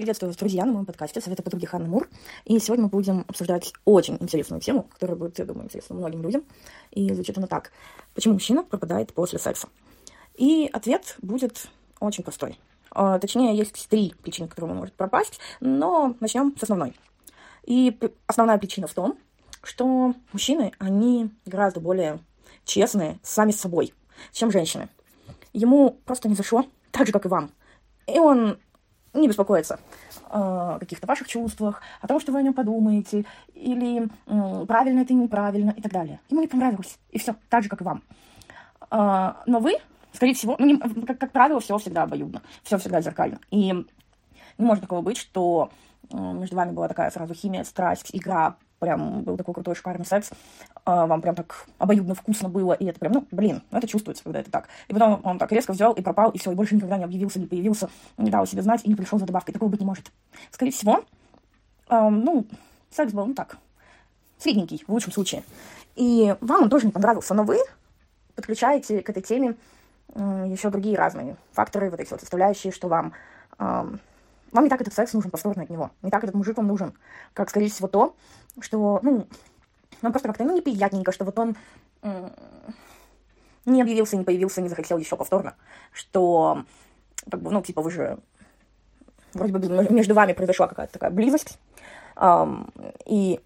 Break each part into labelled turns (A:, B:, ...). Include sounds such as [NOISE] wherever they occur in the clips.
A: Приветствую вас, друзья, на моем подкасте «Советы подруги Ханны Мур». И сегодня мы будем обсуждать очень интересную тему, которая будет, я думаю, интересна многим людям. И звучит она так. Почему мужчина пропадает после секса? И ответ будет очень простой. А, точнее, есть три причины, которые он может пропасть, но начнем с основной. И основная причина в том, что мужчины, они гораздо более честные сами с собой, чем женщины. Ему просто не зашло, так же, как и вам. И он не беспокоиться о каких-то ваших чувствах, о том, что вы о нем подумаете, или правильно это неправильно и так далее. Ему не понравилось, и все, так же, как и вам. А, но вы, скорее всего, ну, не, как, как правило, все всегда обоюдно, все всегда зеркально. И не может такого быть, что между вами была такая сразу химия, страсть, игра, прям был такой крутой шикарный секс, а, вам прям так обоюдно вкусно было, и это прям, ну, блин, ну, это чувствуется, когда это так. И потом он так резко взял и пропал, и все, и больше никогда не объявился, не появился, не дал себе знать и не пришел за добавкой. Такого быть не может. Скорее всего, эм, ну, секс был, ну, так, средненький, в лучшем случае. И вам он тоже не понравился, но вы подключаете к этой теме э, еще другие разные факторы, вот эти вот составляющие, что вам... Э, вам не так этот секс нужен повторно от него. Не так этот мужик вам нужен. Как, скорее всего, то, что, ну, нам просто как-то, ну, неприятненько, что вот он не объявился, не появился, не захотел еще повторно. Что, как бы, ну, типа, вы же... Вроде бы между вами произошла какая-то такая близость. Um, и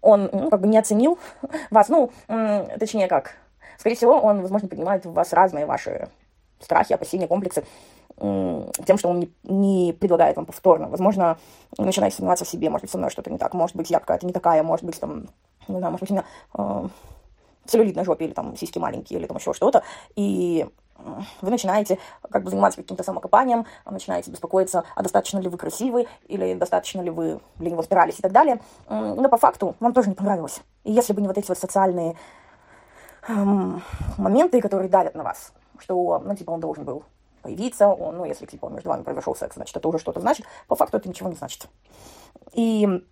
A: он, ну, как бы не оценил вас, ну, точнее, как, скорее всего, он, возможно, поднимает в вас разные ваши страхи, опасения, комплексы, тем, что он не, не предлагает вам повторно. Возможно, начинаете сомневаться в себе, может быть, со мной что-то не так, может быть, я какая-то не такая, может быть, там, не знаю, может быть, у меня э, целлюлит на жопе, или там сиськи маленькие, или там еще что-то, и вы начинаете как бы заниматься каким-то самокопанием, начинаете беспокоиться, а достаточно ли вы красивы, или достаточно ли вы для него старались и так далее. Но по факту вам тоже не понравилось. И если бы не вот эти вот социальные эм, моменты, которые давят на вас, что, ну, типа, он должен был появиться, он, ну, если, типа, между вами произошел секс, значит, это уже что-то значит, по факту это ничего не значит. И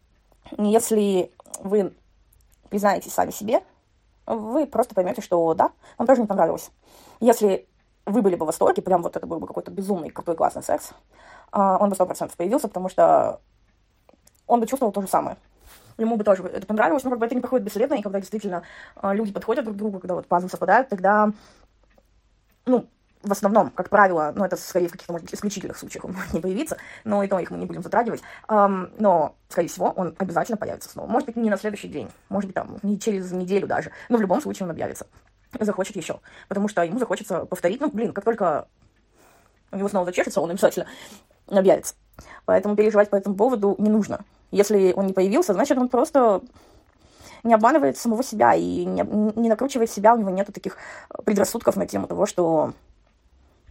A: если вы признаетесь сами себе, вы просто поймете, что да, вам тоже не понравилось. Если вы были бы в восторге, прям вот это был бы какой-то безумный, крутой, классный секс, а, он бы сто процентов появился, потому что он бы чувствовал то же самое. Ему бы тоже это понравилось, но как бы это не проходит бесследно, и когда действительно а, люди подходят друг к другу, когда вот пазлы совпадают, тогда, ну, в основном, как правило, ну, это скорее в каких-то, может быть, исключительных случаях он [LAUGHS] может не появиться, но и то их мы не будем затрагивать, эм, но, скорее всего, он обязательно появится снова. Может быть, не на следующий день, может быть, там, не через неделю даже, но в любом случае он объявится, захочет еще, потому что ему захочется повторить, ну, блин, как только у него снова зачешется, он обязательно объявится. Поэтому переживать по этому поводу не нужно. Если он не появился, значит, он просто не обманывает самого себя и не, не накручивает себя, у него нету таких предрассудков на тему того, что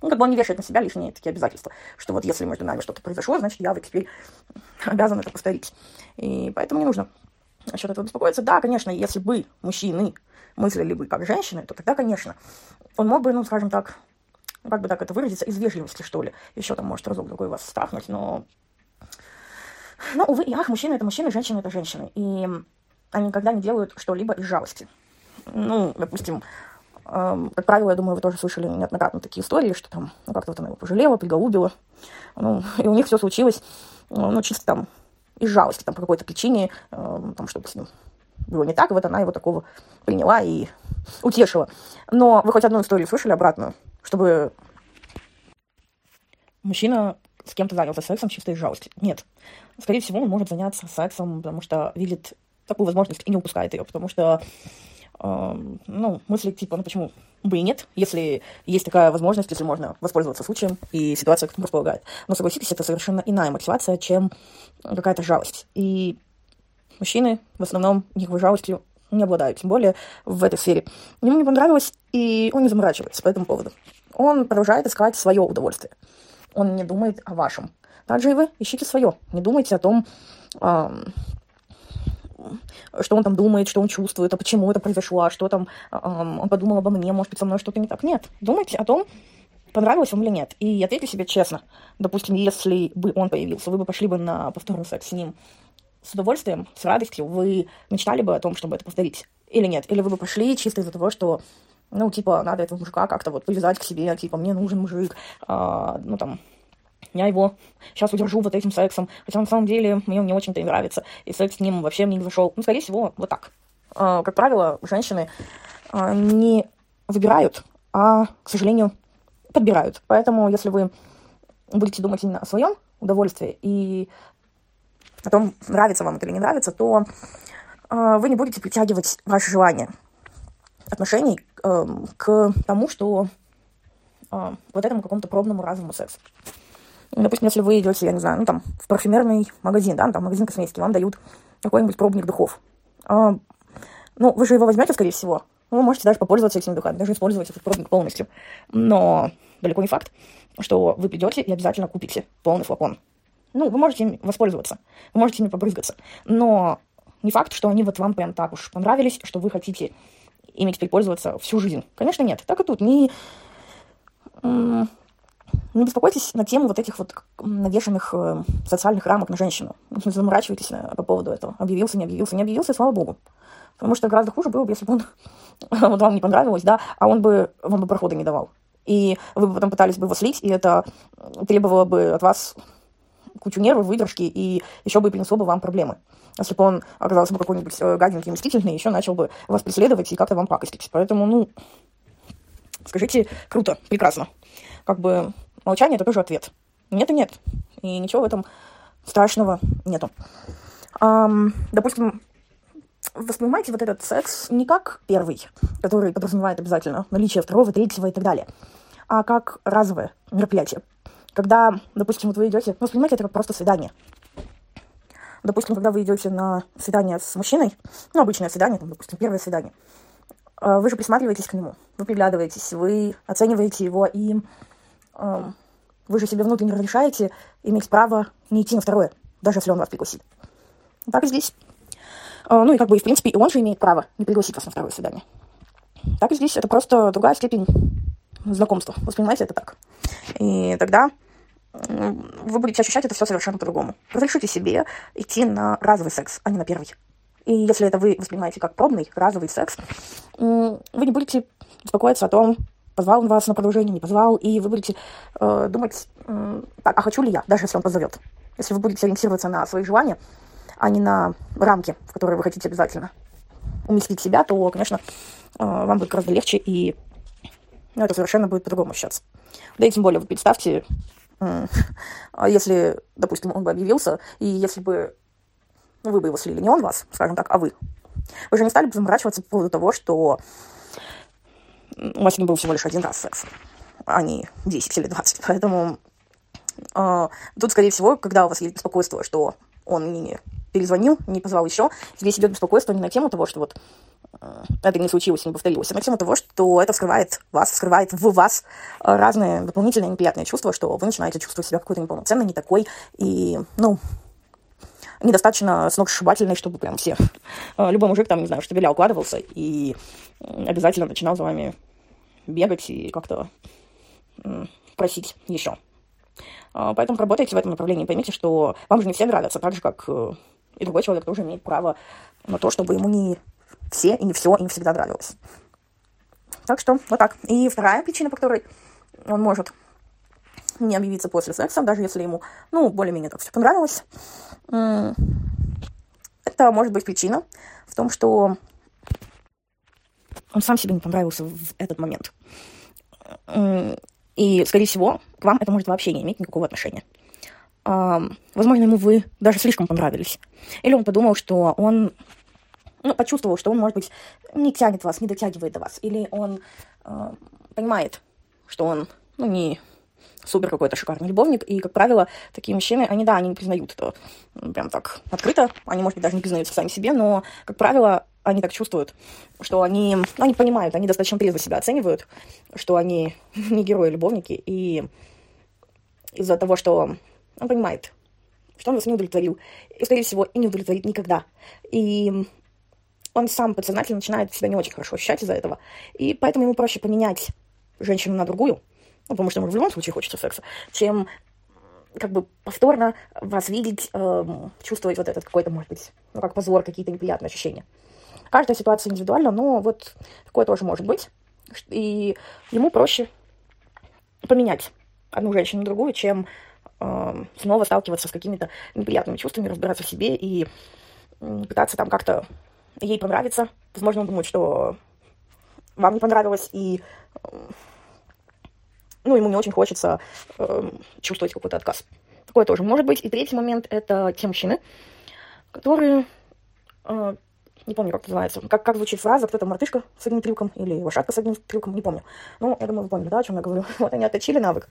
A: ну, как бы он не вешает на себя лишние такие обязательства, что вот если между нами что-то произошло, значит, я вот теперь обязан это повторить. И поэтому не нужно насчет этого беспокоиться. Да, конечно, если бы мужчины мыслили бы как женщины, то тогда, конечно, он мог бы, ну, скажем так, как бы так это выразиться, из вежливости, что ли. Еще там может разок-другой вас страхнуть, но... Ну, увы и ах, мужчины — это мужчины, женщины — это женщины. И они никогда не делают что-либо из жалости. Ну, допустим, как правило, я думаю, вы тоже слышали неоднократно такие истории, что там, ну, как-то вот она его пожалела, приголубила. Ну, [LAUGHS] и у них все случилось, ну, чисто там из жалости, там, по какой-то причине, там, чтобы с ним было не так, и вот она его такого приняла и утешила. Но вы хоть одну историю слышали обратную, чтобы мужчина с кем-то занялся сексом чисто из жалости? Нет. Скорее всего, он может заняться сексом, потому что видит такую возможность и не упускает ее, потому что ну, мысли типа, ну почему бы и нет, если есть такая возможность, если можно воспользоваться случаем, и ситуация к этому располагает. Но согласитесь, это совершенно иная мотивация, чем какая-то жалость. И мужчины в основном никакой жалостью не обладают, тем более в этой сфере. Ему не понравилось, и он не заморачивается по этому поводу. Он продолжает искать свое удовольствие. Он не думает о вашем. Также и вы ищите свое. Не думайте о том, что он там думает, что он чувствует, а почему это произошло, а что там он подумал обо мне, может быть, со мной что-то не так. Нет, думайте о том, понравилось вам или нет. И ответьте себе честно. Допустим, если бы он появился, вы бы пошли бы на повторный секс с ним с удовольствием, с радостью, вы мечтали бы о том, чтобы это повторить или нет? Или вы бы пошли чисто из-за того, что, ну, типа, надо этого мужика как-то вот привязать к себе, типа, мне нужен мужик, а, ну, там, я его сейчас удержу вот этим сексом, хотя на самом деле мне он не очень-то и нравится, и секс с ним вообще мне не зашел. Ну, скорее всего, вот так. А, как правило, женщины а, не выбирают, а, к сожалению, подбирают. Поэтому, если вы будете думать именно о своем удовольствии и о том, нравится вам это или не нравится, то э, вы не будете притягивать ваше желание отношений э, к тому, что вот этому какому-то пробному разовому сексу. Допустим, если вы идете, я не знаю, ну там в парфюмерный магазин, да, там магазин косметики, вам дают какой-нибудь пробник духов. Э, ну, вы же его возьмете, скорее всего. Вы можете даже попользоваться этими духами, даже использовать этот пробник полностью. Но далеко не факт, что вы придете и обязательно купите полный флакон. Ну, вы можете им воспользоваться, вы можете ими побрызгаться, но не факт, что они вот вам прям так уж понравились, что вы хотите ими теперь пользоваться всю жизнь. Конечно, нет. Так и тут. Не, не беспокойтесь на тему вот этих вот навешенных э, социальных рамок на женщину. Не заморачивайтесь э, по поводу этого. Объявился, не объявился, не объявился, слава богу. Потому что гораздо хуже было бы, если бы он [LAUGHS] вот вам не понравилось, да, а он бы вам бы прохода не давал. И вы бы потом пытались бы его слить, и это требовало бы от вас кучу нервов, выдержки, и еще бы принесло бы вам проблемы. Если бы он оказался бы какой-нибудь э, гаденький, мстительный, еще начал бы вас преследовать и как-то вам пакостить. Поэтому, ну, скажите, круто, прекрасно. Как бы молчание – это тоже ответ. Нет и нет. И ничего в этом страшного нету. Um, допустим, воспринимайте вот этот секс не как первый, который подразумевает обязательно наличие второго, третьего и так далее, а как разовое мероприятие. Когда, допустим, вот вы идете, ну, воспринимайте это как просто свидание. Допустим, когда вы идете на свидание с мужчиной, ну, обычное свидание, там, допустим, первое свидание, э, вы же присматриваетесь к нему, вы приглядываетесь, вы оцениваете его, и вы же себе внутренне разрешаете иметь право не идти на второе, даже если он вас пригласит. Так и здесь. Э, ну и как бы, в принципе, и он же имеет право не пригласить вас на второе свидание. Так и здесь это просто другая степень знакомства. Воспринимайте это так. И тогда вы будете ощущать это все совершенно по-другому. Разрешите себе идти на разовый секс, а не на первый. И если это вы воспринимаете как пробный, разовый секс, вы не будете беспокоиться о том, позвал он вас на продолжение, не позвал, и вы будете э, думать, э, так, а хочу ли я, даже если он позовет. Если вы будете ориентироваться на свои желания, а не на рамки, в которые вы хотите обязательно уместить себя, то, конечно, э, вам будет гораздо легче, и ну, это совершенно будет по-другому ощущаться. Да и тем более, вы представьте, [LAUGHS] а если, допустим, он бы объявился, и если бы ну, вы бы его слили, не он вас, скажем так, а вы, вы же не стали бы заморачиваться по поводу того, что у вас не был всего лишь один раз секс, а не 10 или 20. Поэтому э, тут, скорее всего, когда у вас есть беспокойство, что он не перезвонил, не позвал еще, здесь идет беспокойство не на тему того, что вот Э, это не случилось, не повторилось. А на тему того, что это вскрывает вас, вскрывает в вас разные дополнительные неприятные чувства, что вы начинаете чувствовать себя какой-то неполноценной, не такой, и, ну, недостаточно сногсшибательной, чтобы прям все... Э, любой мужик там, не знаю, штабеля укладывался и обязательно начинал за вами бегать и как-то просить еще. Э, поэтому работайте в этом направлении. Поймите, что вам же не все нравятся, так же, как и другой человек тоже имеет право на то, чтобы ему не все и не все им всегда нравилось. Так что вот так. И вторая причина, по которой он может не объявиться после секса, даже если ему, ну, более-менее так все понравилось, это может быть причина в том, что он сам себе не понравился в этот момент. И, скорее всего, к вам это может вообще не иметь никакого отношения. Возможно, ему вы даже слишком понравились. Или он подумал, что он ну, почувствовал, что он, может быть, не тянет вас, не дотягивает до вас. Или он э, понимает, что он, ну, не супер какой-то шикарный любовник. И, как правило, такие мужчины, они, да, они не признают это прям так открыто. Они, может быть, даже не признаются сами себе, но, как правило, они так чувствуют, что они, ну, они понимают, они достаточно трезво себя оценивают, что они [LAUGHS] не герои-любовники. И из-за того, что он понимает, что он вас не удовлетворил, и, скорее всего, и не удовлетворит никогда. И он сам подсознательно начинает себя не очень хорошо ощущать из-за этого. И поэтому ему проще поменять женщину на другую, ну, потому что ему в любом случае хочется секса, чем как бы повторно вас видеть, э, чувствовать вот этот какой-то, может быть, ну, как позор, какие-то неприятные ощущения. Каждая ситуация индивидуальна, но вот такое тоже может быть. И ему проще поменять одну женщину на другую, чем э, снова сталкиваться с какими-то неприятными чувствами, разбираться в себе и э, пытаться там как-то ей понравиться. Возможно, он думает, что вам не понравилось, и э, ну, ему не очень хочется э, чувствовать какой-то отказ. Такое тоже может быть. И третий момент – это те мужчины, которые, э, не помню, как называется, как, как звучит фраза, кто-то мартышка с одним трюком или лошадка с одним трюком, не помню. Ну, я думаю, вы поняли, да, о чем я говорю. [LAUGHS] Вот они отточили навык.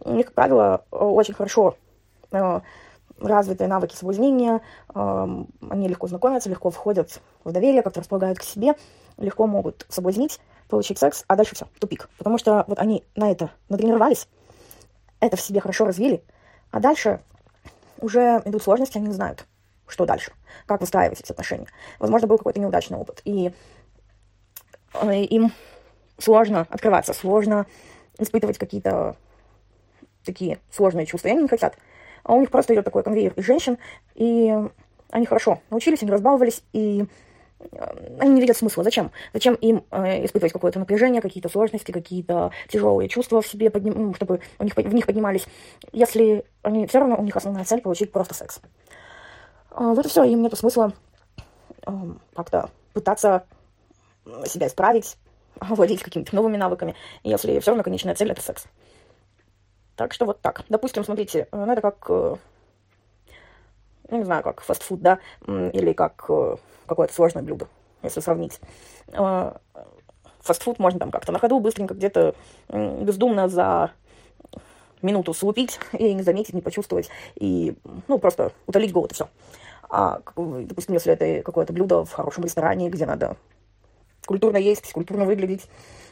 A: У них, как правило, очень хорошо э, развитые навыки соблазнения, э, они легко знакомятся, легко входят в доверие, как-то располагают к себе, легко могут соблазнить, получить секс, а дальше все, тупик. Потому что вот они на это натренировались, это в себе хорошо развили, а дальше уже идут сложности, они не знают, что дальше, как выстраивать эти отношения. Возможно, был какой-то неудачный опыт, и э, им сложно открываться, сложно испытывать какие-то такие сложные чувства, и они не хотят. А у них просто идет такой конвейер из женщин, и они хорошо научились, они разбаловались, и они не видят смысла. Зачем? Зачем им э, испытывать какое-то напряжение, какие-то сложности, какие-то тяжелые чувства в себе, подним, ну, чтобы у них, в них поднимались, если они все равно, у них основная цель получить просто секс. А, вот и все, им нет смысла э, как-то пытаться себя исправить, [LAUGHS] владеть какими-то новыми навыками, если все равно конечная цель это секс. Так что вот так. Допустим, смотрите, э, ну это как, э, ну не знаю, как фастфуд, да, или как э, какое-то сложное блюдо, если сравнить. А, фастфуд можно там как-то на ходу быстренько где-то бездумно за минуту слупить и не заметить, не почувствовать, и, ну, просто утолить голод, и все. А, допустим, если это какое-то блюдо в хорошем ресторане, где надо культурно есть, культурно выглядеть,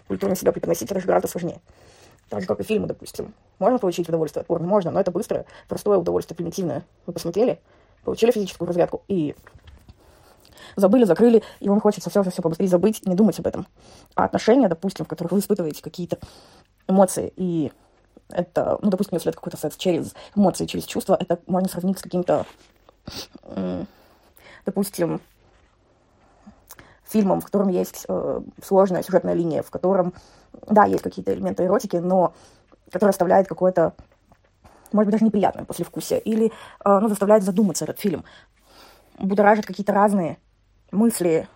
A: культурно себя преподносить, это же гораздо сложнее. Так же, как и фильмы, допустим. Можно получить удовольствие от порно? Можно, но это быстрое, простое удовольствие, примитивное. Вы посмотрели, получили физическую разрядку и забыли, закрыли, и вам хочется все-все-все побыстрее забыть, не думать об этом. А отношения, допустим, в которых вы испытываете какие-то эмоции, и это, ну, допустим, если это какой-то секс через эмоции, через чувства, это можно сравнить с каким-то, допустим, фильмом, в котором есть э, сложная сюжетная линия, в котором, да, есть какие-то элементы эротики, но который оставляет какое-то, может быть, даже неприятное послевкусие, или, э, ну, заставляет задуматься этот фильм, будоражит какие-то разные мысли,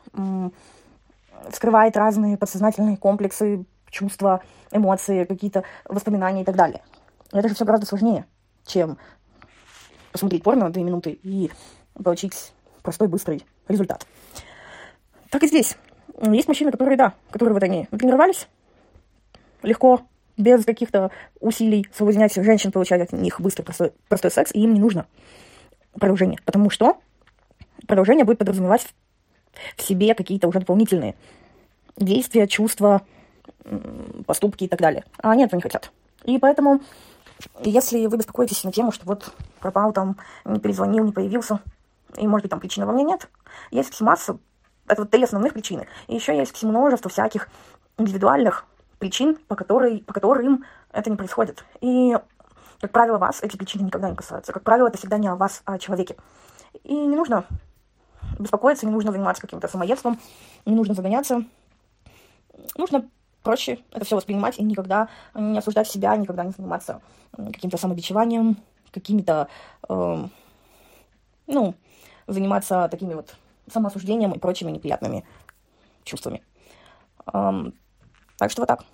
A: скрывает разные подсознательные комплексы, чувства, эмоции, какие-то воспоминания и так далее. Это же все гораздо сложнее, чем посмотреть порно на две минуты и получить простой, быстрый результат. Так и здесь. Есть мужчины, которые, да, которые вот они тренировались легко, без каких-то усилий соблазнять женщин, получать от них быстрый, простой, простой секс, и им не нужно продолжение. Потому что продолжение будет подразумевать в себе какие-то уже дополнительные действия, чувства, поступки и так далее. А они этого не хотят. И поэтому, если вы беспокоитесь на тему, что вот пропал там, не перезвонил, не появился, и, может быть, там причины во мне нет, есть масса, это вот три основных причины. И еще есть множество всяких индивидуальных причин, по, которой, по которым это не происходит. И, как правило, вас эти причины никогда не касаются. Как правило, это всегда не о вас, а о человеке. И не нужно беспокоиться, не нужно заниматься каким-то самоедством, не нужно загоняться. Нужно проще это все воспринимать и никогда не осуждать себя, никогда не заниматься каким-то самобичеванием, какими-то, э, ну, заниматься такими вот самоосуждением и прочими неприятными чувствами. Эм, так что вот так.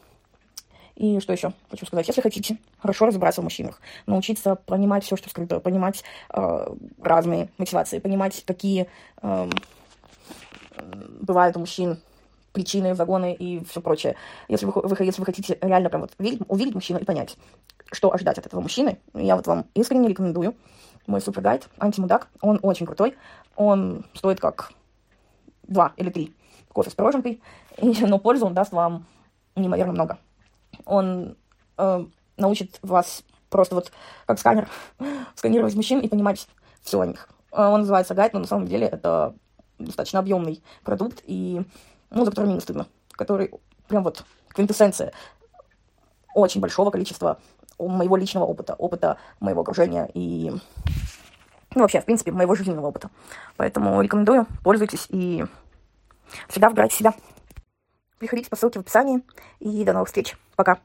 A: И что еще хочу сказать? Если хотите хорошо разобраться в мужчинах, научиться понимать все, что скрыто, понимать э, разные мотивации, понимать, какие э, бывают у мужчин причины, загоны и все прочее. Если вы, вы, если вы хотите реально прям вот видеть, увидеть мужчину и понять, что ожидать от этого мужчины, я вот вам искренне рекомендую мой супергайд «Антимудак». Он очень крутой. Он стоит как два или три кофе с пироженкой, [LAUGHS] но пользу он даст вам неимоверно много он э, научит вас просто вот как сканер [LAUGHS] сканировать мужчин и понимать все о них. Э, он называется гайд, но на самом деле это достаточно объемный продукт, и, ну, за который мне не стыдно, который прям вот квинтэссенция очень большого количества моего личного опыта, опыта моего окружения и, ну, вообще, в принципе, моего жизненного опыта. Поэтому рекомендую, пользуйтесь и всегда выбирайте себя. Приходите по ссылке в описании. И до новых встреч. Пока.